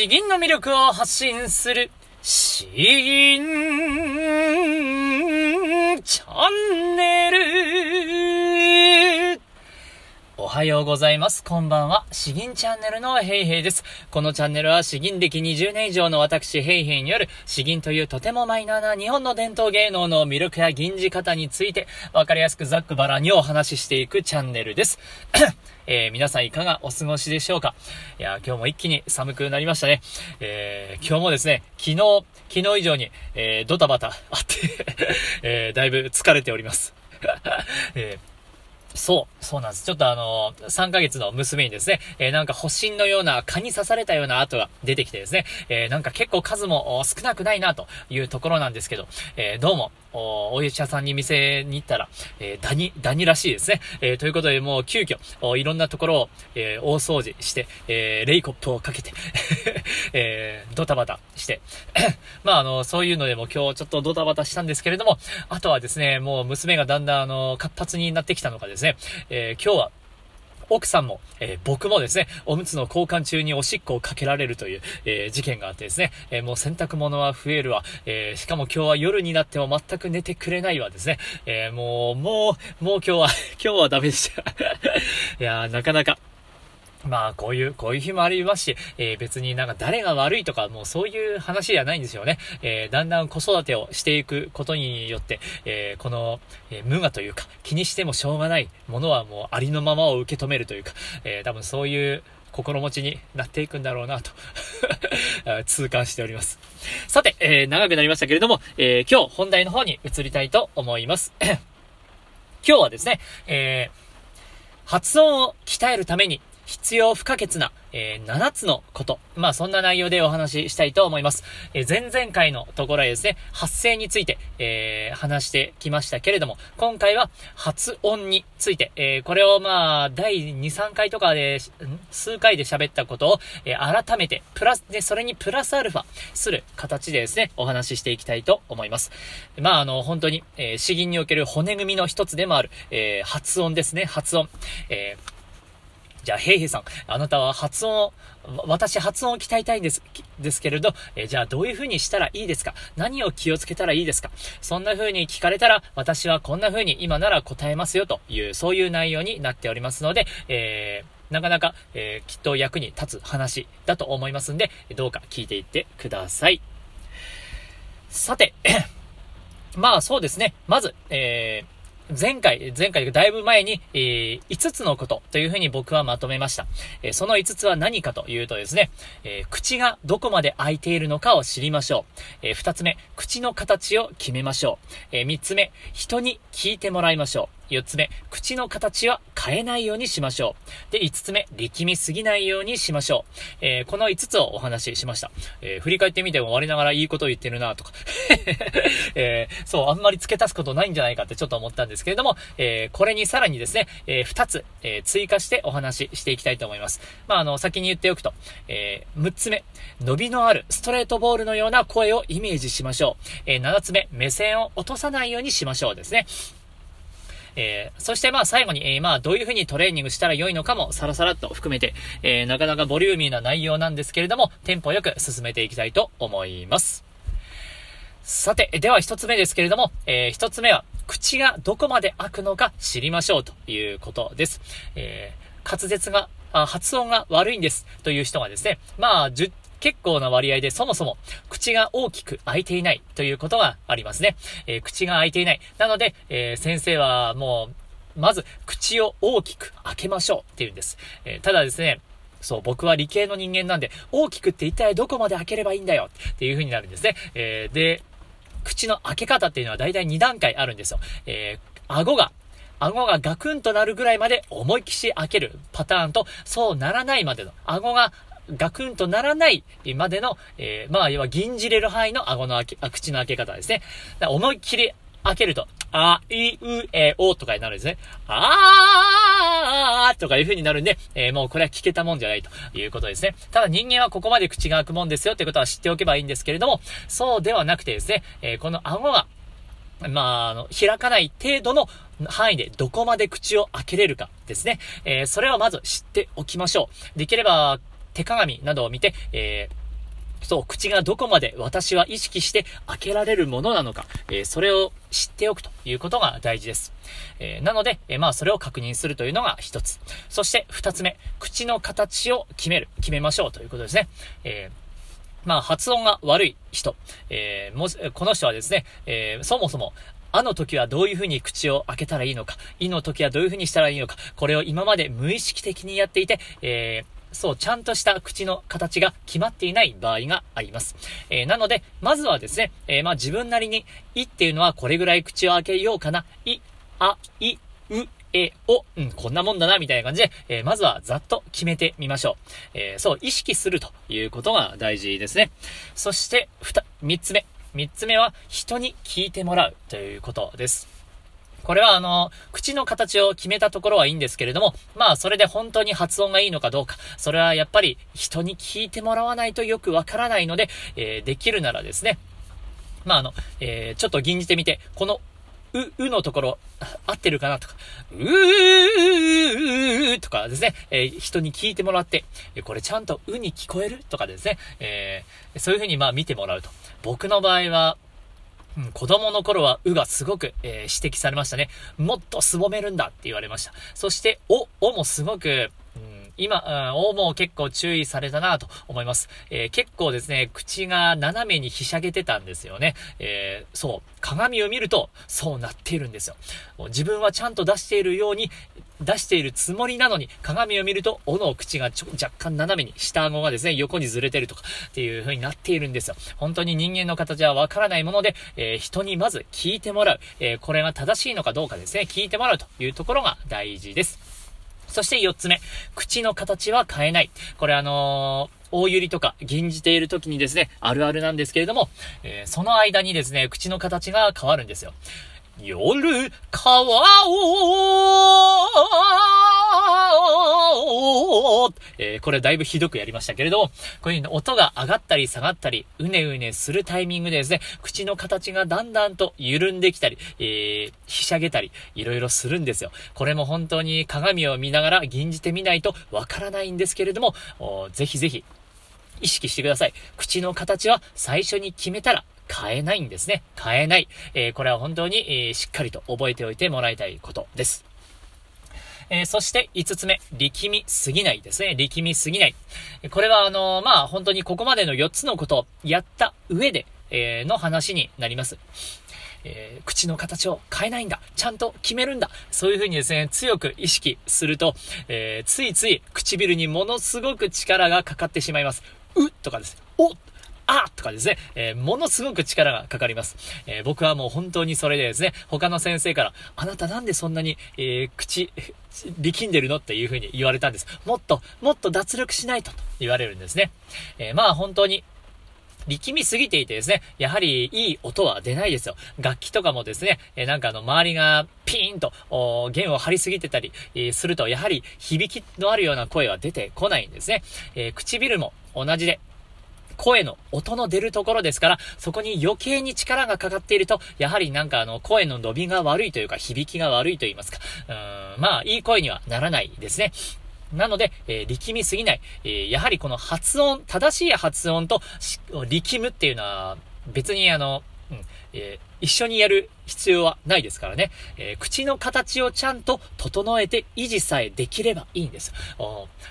詩吟の魅力を発信する、詩吟チャンネル。おはようございます。こんばんは。詩吟チャンネルのヘイヘイです。このチャンネルは詩吟歴20年以上の私ヘイヘイによる詩吟というとてもマイナーな日本の伝統芸能の魅力や吟じ方についてわかりやすくざっくばらにお話ししていくチャンネルです。えー、皆さんいかがお過ごしでしょうかいや、今日も一気に寒くなりましたね。えー、今日もですね、昨日、昨日以上に、えー、ドタバタあってえ、だいぶ疲れております。えーそう、そうなんです。ちょっとあのー、3ヶ月の娘にですね、えー、なんか保身のような蚊に刺されたような跡が出てきてですね、えー、なんか結構数も少なくないなというところなんですけど、えどうも、お、お医者さんに店に行ったら、えダニ、ダニらしいですね。えということでもう急遽、おいろんなところを、え大掃除して、えレイコップをかけて えドタバタして、まああの、そういうのでも今日ちょっとドタバタしたんですけれども、あとはですね、もう娘がだんだんあの、活発になってきたのかですね、え、今日は奥さんも、えー、僕もですね、おむつの交換中におしっこをかけられるという、えー、事件があってですね、え、もう洗濯物は増えるわ、えしかも今日は夜になっても全く寝てくれないわですね、えもう、もう、もう今日は、今日はダメでした。いやーなかなか、まあ、こういう、こういう日もありますし、えー、別になんか誰が悪いとか、もうそういう話じゃないんですよね。えー、だんだん子育てをしていくことによって、えー、この、え無我というか、気にしてもしょうがないものはもうありのままを受け止めるというか、え多分そういう心持ちになっていくんだろうなと 痛感しております。さて、え長くなりましたけれども、え今日本題の方に移りたいと思います。今日はですね、え発音を鍛えるために必要不可欠な、えー、7つのこと。まあ、そんな内容でお話ししたいと思います。えー、前々回のところへですね、発声について、えー、話してきましたけれども、今回は発音について、え、これをまあ、第2、3回とかで、数回で喋ったことを、え、改めて、プラス、で、それにプラスアルファする形でですね、お話ししていきたいと思います。まあ、あの、本当に、えー、詩吟における骨組みの一つでもある、え、発音ですね、発音。えーじゃあ、ヘイヘイさん、あなたは発音、私発音を鍛えたいんです、ですけれど、えじゃあどういう風にしたらいいですか？何を気をつけたらいいですか？そんな風に聞かれたら、私はこんな風に今なら答えますよという、そういう内容になっておりますので、えー、なかなか、えー、きっと役に立つ話だと思いますんで、どうか聞いていってください。さて、まあそうですね。まず、えー、前回、前回だいぶ前に、えー、5つのことというふうに僕はまとめました。えー、その5つは何かというとですね、えー、口がどこまで開いているのかを知りましょう。え2つ目、口の形を決めましょう。え3つ目、人に聞いてもらいましょう。4つ目、口の形は変えないようにしましょう。で、5つ目、力みすぎないようにしましょう。えー、この5つをお話ししました。えー、振り返ってみても我ながらいいことを言ってるなとか えー、そう、あんまり付け足すことないんじゃないかってちょっと思ったんですけれども、えこれにさらにですね、え2つ、え追加してお話ししていきたいと思います。まあ、あの、先に言っておくと、え6つ目、伸びのあるストレートボールのような声をイメージしましょう。え7つ目、目線を落とさないようにしましょうですね。えー、そしてまあ最後に、えー、まあどういう風にトレーニングしたら良いのかもさらさらっと含めて、えー、なかなかボリューミーな内容なんですけれども、テンポよく進めていきたいと思います。さて、では一つ目ですけれども、えー、一つ目は、口がどこまで開くのか知りましょうということです。えー、滑舌が、発音が悪いんですという人がですね、まあ、10結構な割合でそもそも口が大きく開いていないということがありますね。えー、口が開いていない。なので、えー、先生はもう、まず口を大きく開けましょうって言うんです。えー、ただですね、そう、僕は理系の人間なんで、大きくって一体どこまで開ければいいんだよっていう風になるんですね。えー、で、口の開け方っていうのは大体2段階あるんですよ。えー、顎が顎がガクンとなるぐらいまで思いっきし開けるパターンと、そうならないまでの、顎がガクンとならないまでの、えー、まあ、要は銀じれる範囲の顎の開け、口の開け方ですね。思いっきり開けると、あ、い、う、え、おとかになるんですね。あーとかいう風になるんで、えー、もうこれは聞けたもんじゃないということですね。ただ人間はここまで口が開くもんですよってことは知っておけばいいんですけれども、そうではなくてですね、えー、この顎が、まあ、あの、開かない程度の範囲でどこまで口を開けれるかですね。えー、それをまず知っておきましょう。できれば、手鏡などを見て、えー、そう、口がどこまで私は意識して開けられるものなのか、えー、それを知っておくということが大事です。えー、なので、えー、まあ、それを確認するというのが一つ。そして二つ目、口の形を決める、決めましょうということですね。えまあ、発音が悪い人、えもこの人はですね、えそもそも、あの時はどういう風に口を開けたらいいのか、いの時はどういう風にしたらいいのか、これを今まで無意識的にやっていて、えーそう、ちゃんとした口の形が決まっていない場合があります。えー、なので、まずはですね、えー、まあ自分なりに、いっていうのはこれぐらい口を開けようかな。い、あ、い、う、え、お、うん、こんなもんだな、みたいな感じで、えー、まずはざっと決めてみましょう。えそう、意識するということが大事ですね。そして、ふた、三つ目。三つ目は、人に聞いてもらうということです。これはあの、口の形を決めたところはいいんですけれども、まあそれで本当に発音がいいのかどうか、それはやっぱり人に聞いてもらわないとよくわからないので、えー、できるならですね、まああの、えー、ちょっと吟じてみて、このう、うのところ、合ってるかなとか、うーとかですね、えー、人に聞いてもらって、これちゃんとうに聞こえるとかですね、えー、そういうふうにまあ見てもらうと。僕の場合は、うん、子供の頃は、うがすごく、えー、指摘されましたね。もっとすぼめるんだって言われました。そして、お、おもすごく、今、うん、おも結構注意されたなと思います。えー、結構ですね、口が斜めにひしゃげてたんですよね。えー、そう、鏡を見ると、そうなっているんですよ。自分はちゃんと出しているように、出しているつもりなのに、鏡を見ると、おの口がちょ若干斜めに、下顎がですね、横にずれてるとか、っていう風になっているんですよ。本当に人間の形はわからないもので、えー、人にまず聞いてもらう。えー、これが正しいのかどうかですね、聞いてもらうというところが大事です。そして4つ目、口の形は変えない。これあのー大百合とか吟じている時にですね、あるあるなんですけれども、えー、その間にですね、口の形が変わるんですよ。夜、川を、えー、これだいぶひどくやりましたけれども、こういう音が上がったり下がったり、うねうねするタイミングでですね、口の形がだんだんと緩んできたり、えー、ひしゃげたり、いろいろするんですよ。これも本当に鏡を見ながら吟じてみないとわからないんですけれども、ぜひぜひ、意識してください。口の形は最初に決めたら変えないんですね。変えない。え、これは本当に、え、しっかりと覚えておいてもらいたいことです。えー、そして5つ目、力みすぎないですね。力みすぎない。これはあのー、まあ、本当にここまでの4つのことをやった上で、えー、の話になります。え、口の形を変えないんだ。ちゃんと決めるんだ。そういうふうにですね、強く意識すると、え、ついつい唇にものすごく力がかかってしまいます。うとかです。おあとかですね、えー、ものすごく力がかかります。えー、僕はもう本当にそれでですね、他の先生から、あなたなんでそんなに、えー、口、力んでるの？っていう風に言われたんです。もっと、もっと脱力しないと、と言われるんですね。えまあ本当に、力みすぎていてですね、やはりいい音は出ないですよ。楽器とかもですね、えなんかあの、周りがピーンと、弦を張りすぎてたり、えすると、やはり響きのあるような声は出てこないんですね。え唇も同じで、声の音の出るところですから、そこに余計に力がかかっていると、やはりなんかあの、声の伸びが悪いというか、響きが悪いと言いますか。うーん、まあ、いい声にはならないですね。なので、えー、力みすぎない。えー、やはりこの発音、正しい発音と力むっていうのは、別にあの、えー、一緒にやる必要はないですからね。えー、口の形をちゃんと整えて維持さえできればいいんです。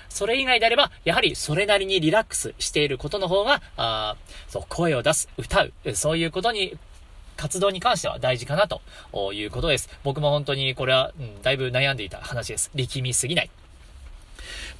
それ以外であれば、やはりそれなりにリラックスしていることの方が、あそう、声を出す、歌う、そういうことに活動に関しては大事かなということです。僕も本当にこれは、うん、だいぶ悩んでいた話です。力みすぎない。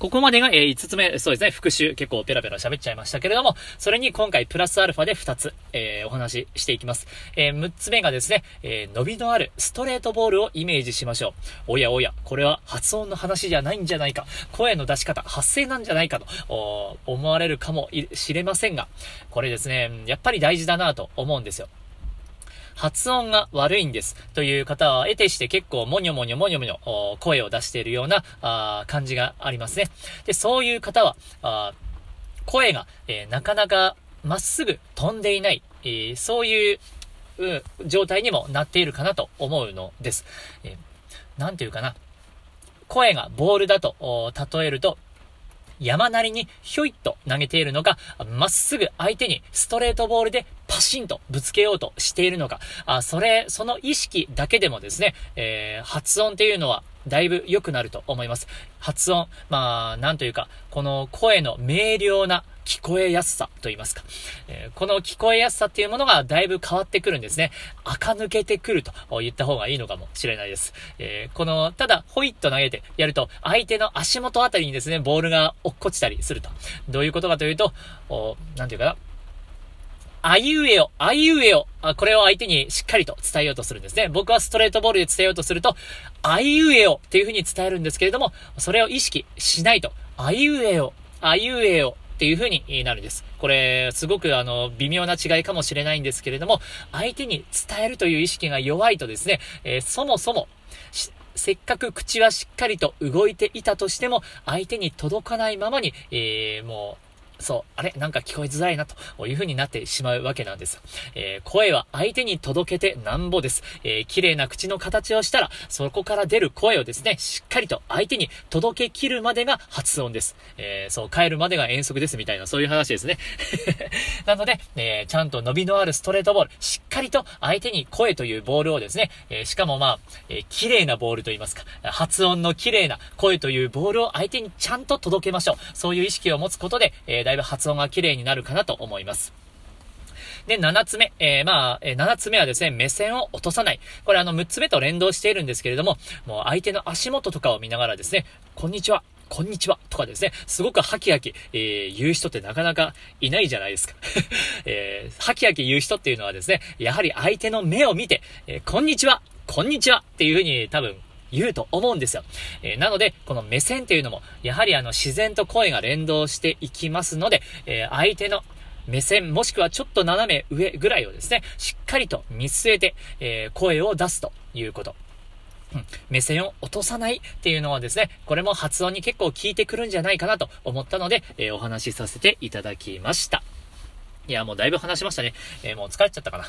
ここまでが、えー、5つ目、そうですね、復習、結構ペラペラ喋っちゃいましたけれども、それに今回プラスアルファで2つ、えー、お話ししていきます。えー、6つ目がですね、えー、伸びのあるストレートボールをイメージしましょう。おやおや、これは発音の話じゃないんじゃないか、声の出し方、発声なんじゃないかと、思われるかもしれませんが、これですね、やっぱり大事だなと思うんですよ。発音が悪いんです。という方は、得てして結構もにょもにょもにょもにょ声を出しているようなあ感じがありますね。で、そういう方は、あ声が、えー、なかなかまっすぐ飛んでいない、えー、そういう、うん、状態にもなっているかなと思うのです。えー、ていうかな。声がボールだと例えると、山なりにひょいっと投げているのか、まっすぐ相手にストレートボールでパシンとぶつけようとしているのか、あそれ、その意識だけでもですね、えー、発音っていうのはだいぶ良くなると思います。発音、まあ、なんというか、この声の明瞭な聞こえやすさと言いますか、えー、この聞こえやすさっていうものがだいぶ変わってくるんですね。垢抜けてくると言った方がいいのかもしれないです。えー、この、ただ、ホイッと投げてやると、相手の足元あたりにですね、ボールが落っこちたりすると。どういうことかというと、おなんていうかな、あいうえよ、あいうえよ、あ、これを相手にしっかりと伝えようとするんですね。僕はストレートボールで伝えようとすると、あいうえよっていう風に伝えるんですけれども、それを意識しないと、あいうえよ、あいうえよっていう風になるんです。これ、すごくあの、微妙な違いかもしれないんですけれども、相手に伝えるという意識が弱いとですね、えー、そもそも、せっかく口はしっかりと動いていたとしても、相手に届かないままに、えー、もう、そう、あれ？なんか聞こえづらいなという風になってしまうわけなんです。えー、声は相手に届けてなんぼです。えー、綺麗な口の形をしたら、そこから出る声をですね、しっかりと相手に届け切るまでが発音です。えー、そう、帰るまでが遠足ですみたいな、そういう話ですね。なので、えちゃんと伸びのあるストレートボール、しっかりと相手に声というボールをですね、えしかもまあ、え綺麗なボールと言いますか、発音の綺麗な声というボールを相手にちゃんと届けましょう。そういう意識を持つことで、えだいぶ発音が綺麗になるかなと思います。で、7つ目。えー、まあ、えー、7つ目はですね、目線を落とさない。これあの、6つ目と連動しているんですけれども、もう相手の足元とかを見ながらですね、こんにちは。こんにちはとかですね、すごくハキハキ、えー、言う人ってなかなかいないじゃないですか。えー、ハキハキ言う人っていうのはですね、やはり相手の目を見て、えー、こんにちはこんにちはっていうふうに多分言うと思うんですよ。えー、なので、この目線っていうのも、やはりあの、自然と声が連動していきますので、えー、相手の目線、もしくはちょっと斜め上ぐらいをですね、しっかりと見据えて、えー、声を出すということ。うん、目線を落とさないっていうのはですね、これも発音に結構効いてくるんじゃないかなと思ったので、えー、お話しさせていただきました。いや、もうだいぶ話しましたね。えー、もう疲れちゃったかな。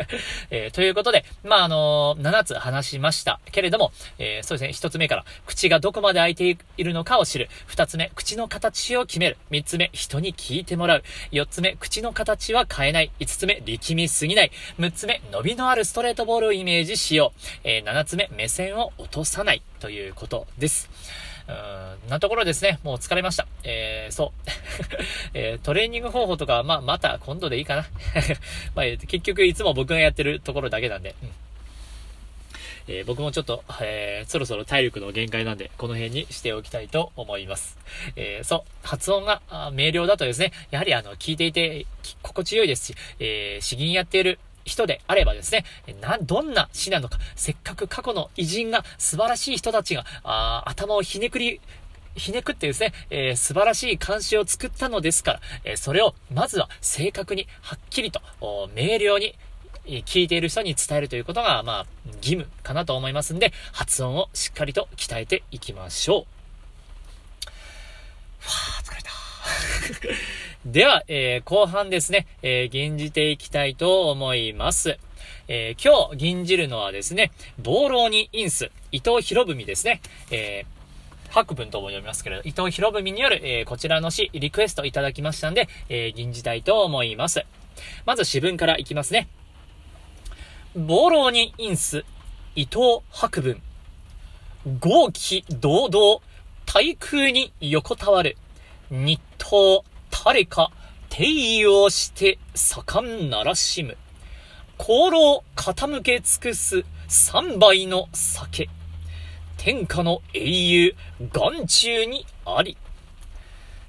えー、ということで、まあ、あのー、7つ話しましたけれども、えそうですね、1つ目から、口がどこまで開いているのかを知る。2つ目、口の形を決める。3つ目、人に聞いてもらう。4つ目、口の形は変えない。5つ目、力みすぎない。6つ目、伸びのあるストレートボールをイメージしよう。え7つ目、目線を落とさない。ということです。なところですね。もう疲れました。えー、そう。えー、トレーニング方法とか、まあ、また今度でいいかな。まあ、結局いつも僕がやってるところだけなんで。うんえー、僕もちょっと、えー、そろそろ体力の限界なんで、この辺にしておきたいと思います。えー、そう、発音が明瞭だとですね、やはりあの、聞いていて、心地よいですし、えー、詩吟やっている人であればですね、な、どんな詩なのか、せっかく過去の偉人が、素晴らしい人たちが、あ頭をひねくり、ひねくってですね、えー、素晴らしい漢詩を作ったのですから、えー、それをまずは正確に、はっきりと、明瞭に、聞いている人に伝えるということが、まあ、義務かなと思いますんで、発音をしっかりと鍛えていきましょう。わー、疲れた。では、えー、後半ですね、えー、吟じていきたいと思います。えー、今日吟じるのはですね、暴浪にインス、伊藤博文ですね。えー、白文とも読みますけれど、伊藤博文による、えー、こちらの詩、リクエストいただきましたんで、えー、吟じたいと思います。まず詩文からいきますね。暴浪にインス、伊藤白文。豪気堂々、対空に横たわる、日東誰か、定位をして盛んならしむ。香炉傾け尽くす三杯の酒。天下の英雄、眼中にあり。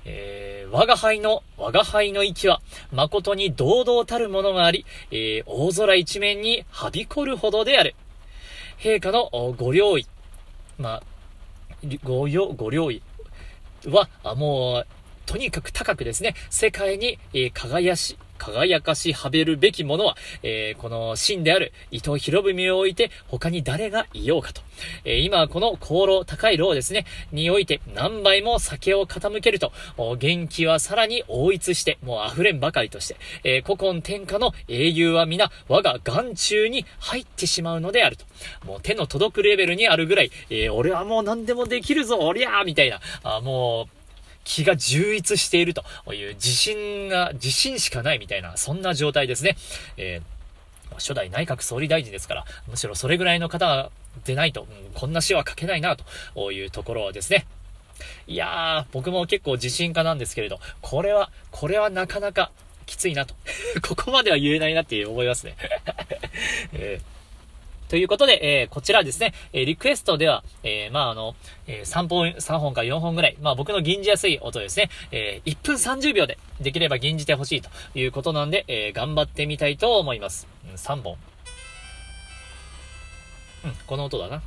えー、我が輩の、我が輩の息は、誠に堂々たるものがあり、えー、大空一面にはびこるほどである。陛下のご領意、まあ、ご領、ご領意は、もう、とにかく高くですね、世界に、えー、輝し、輝かしはべるべきものは、えー、この真である伊藤博文を置いて他に誰がいようかと。えー、今この香炉、高い炉ですね、において何倍も酒を傾けると、元気はさらに応逸して、もう溢れんばかりとして、えー、古今天下の英雄は皆我が眼中に入ってしまうのであると。もう手の届くレベルにあるぐらい、えー、俺はもう何でもできるぞ、おりゃーみたいな、あもう、気が充溢しているという自信が、自信しかないみたいな、そんな状態ですね。えー、初代内閣総理大臣ですから、むしろそれぐらいの方でないと、うん、こんな詩は書けないな、というところですね。いやー、僕も結構自信家なんですけれど、これは、これはなかなかきついなと。ここまでは言えないなって思いますね。えーということで、えー、こちらですね、えー、リクエストでは、えー、まあ、あの、えー3本、3本か4本ぐらい、まあ、僕の吟じやすい音ですね、えー1分30秒で、できれば吟じてほしいということなんで、えー頑張ってみたいと思います。うん、3本。うん、この音だな。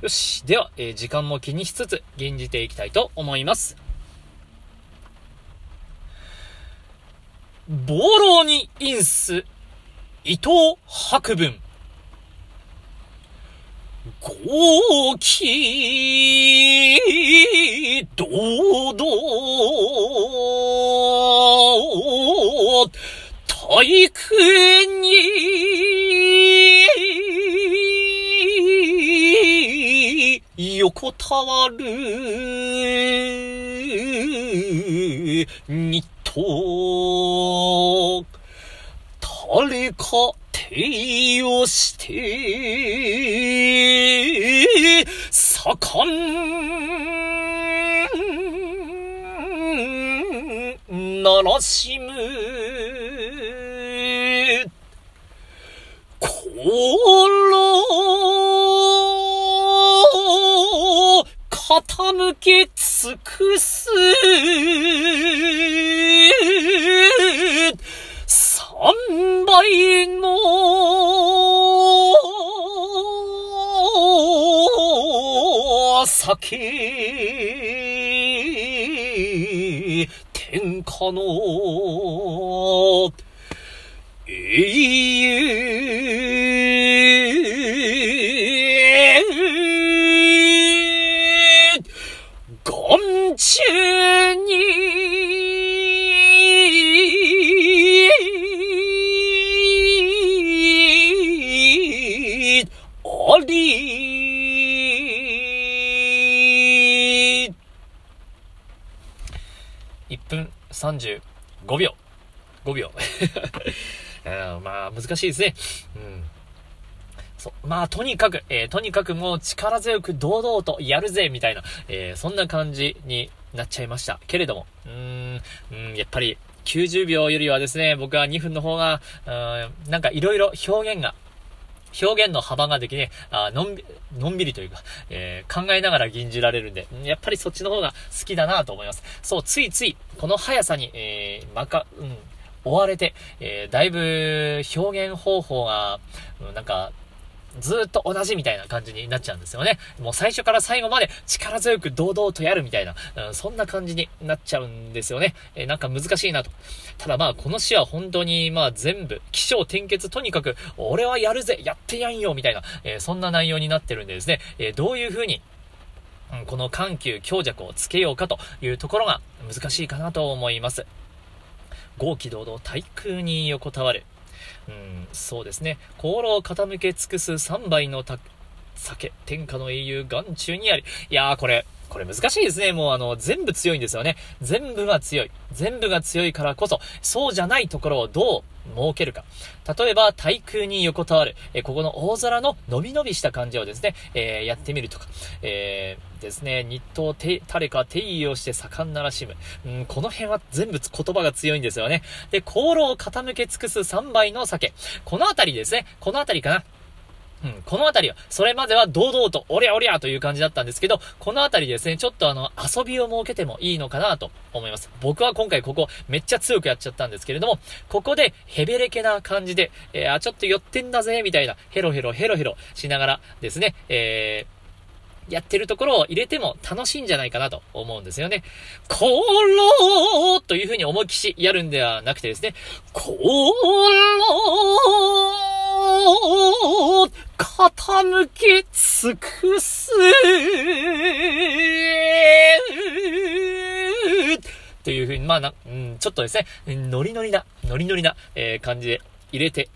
よし。では、えー、時間も気にしつつ、吟じていきたいと思います。ボロニインス、伊藤博文。豪気、堂々、体育に、横たわる、にと、誰かをして、盛ん、ならしむ、心、傾け尽くす、三倍の酒、天下の永遠眼中1分35秒。5秒。まあ、難しいですね。うん。そう。まあ、とにかく、えー、とにかくもう力強く堂々とやるぜ、みたいな、えー、そんな感じになっちゃいました。けれども、うーん、うん、やっぱり、90秒よりはですね、僕は2分の方が、うん、なんか色々表現が表現の幅ができね、あのんび、のんびりというか、えー、考えながら吟じられるんで、やっぱりそっちの方が好きだなと思います。そう、ついつい、この速さに、えー、まか、うん、追われて、えー、だいぶ表現方法が、うん、なんか、ずっと同じみたいな感じになっちゃうんですよね。もう最初から最後まで力強く堂々とやるみたいな、うん、そんな感じになっちゃうんですよね。えー、なんか難しいなと。ただまあこの詩は本当にまあ全部、気象転結とにかく、俺はやるぜやってやんよみたいな、えー、そんな内容になってるんでですね、えー、どういう風にうん、この緩急強弱をつけようかというところが難しいかなと思います。豪気堂々対空に横たわる。うん、そうですね。心を傾け尽くす3杯の酒、天下の英雄眼中にあり。いやー、これ、これ難しいですね。もうあの、全部強いんですよね。全部が強い。全部が強いからこそ、そうじゃないところをどう設けるか。例えば、対空に横たわる。えここの大空の伸び伸びした感じをですね、えー、やってみるとか。えー、ですね、日東て、誰か定位をして盛んならしむ。うん、この辺は全部言葉が強いんですよね。で、航路を傾け尽くす3杯の酒。このあたりですね。このあたりかな。うん、このあたりは、それまでは堂々と、おりゃおりゃという感じだったんですけど、このあたりですね、ちょっとあの、遊びを設けてもいいのかなと思います。僕は今回ここ、めっちゃ強くやっちゃったんですけれども、ここで、ヘベレケな感じで、えー、あ、ちょっと寄ってんだぜ、みたいな、ヘロヘロヘロヘロしながらですね、えー、やってるところを入れても楽しいんじゃないかなと思うんですよね。コローという風に思いっきしやるんではなくてですね、コロー傾け尽くすという風に、まあな、うん、ちょっとですね、ノリノリな、ノリノリな、えー、感じで入れて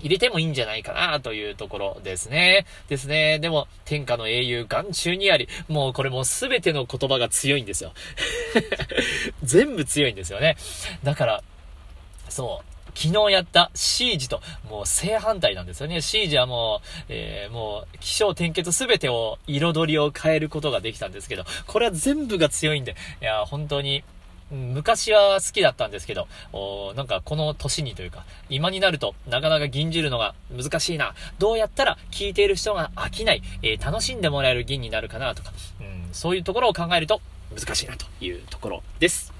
入れてもいいんじゃないかなというところですね。ですね。でも、天下の英雄眼中にあり、もうこれもうすべての言葉が強いんですよ。全部強いんですよね。だから、そう。昨日やったシージと、もう正反対なんですよね。シージはもう、えー、もう、気象転結すべてを、彩りを変えることができたんですけど、これは全部が強いんで、いや、本当に、昔は好きだったんですけど、おなんかこの年にというか、今になるとなかなか銀じるのが難しいな。どうやったら聞いている人が飽きない、えー、楽しんでもらえる銀になるかなとか、うん、そういうところを考えると難しいなというところです。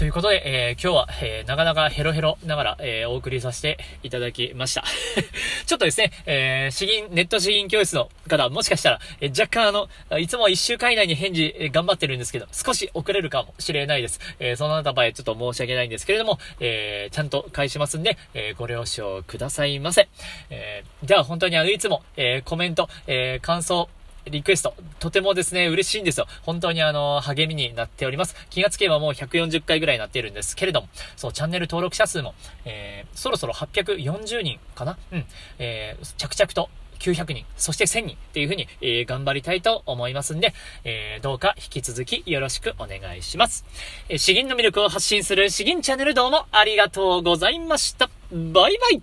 ということで、えー、今日は、えー、なかなかヘロヘロながら、えー、お送りさせていただきました。ちょっとですね、えー、詩吟、ネット詩吟教室の方、もしかしたら、えー、若干あの、いつも1週間以内に返事、えー、頑張ってるんですけど、少し遅れるかもしれないです。えー、そのあた場合、ちょっと申し訳ないんですけれども、えー、ちゃんと返しますんで、えー、ご了承くださいませ。えー、では本当にあの、いつも、えー、コメント、えー、感想、リクエスト、とてもですね、嬉しいんですよ。本当にあの、励みになっております。気がつけばもう140回ぐらいになっているんですけれども、そう、チャンネル登録者数も、えー、そろそろ840人かな？うん。えー、着々と900人、そして1000人っていう風に、えー、頑張りたいと思いますんで、えー、どうか引き続きよろしくお願いします。えー、詩吟の魅力を発信する詩吟チャンネルどうもありがとうございました。バイバイ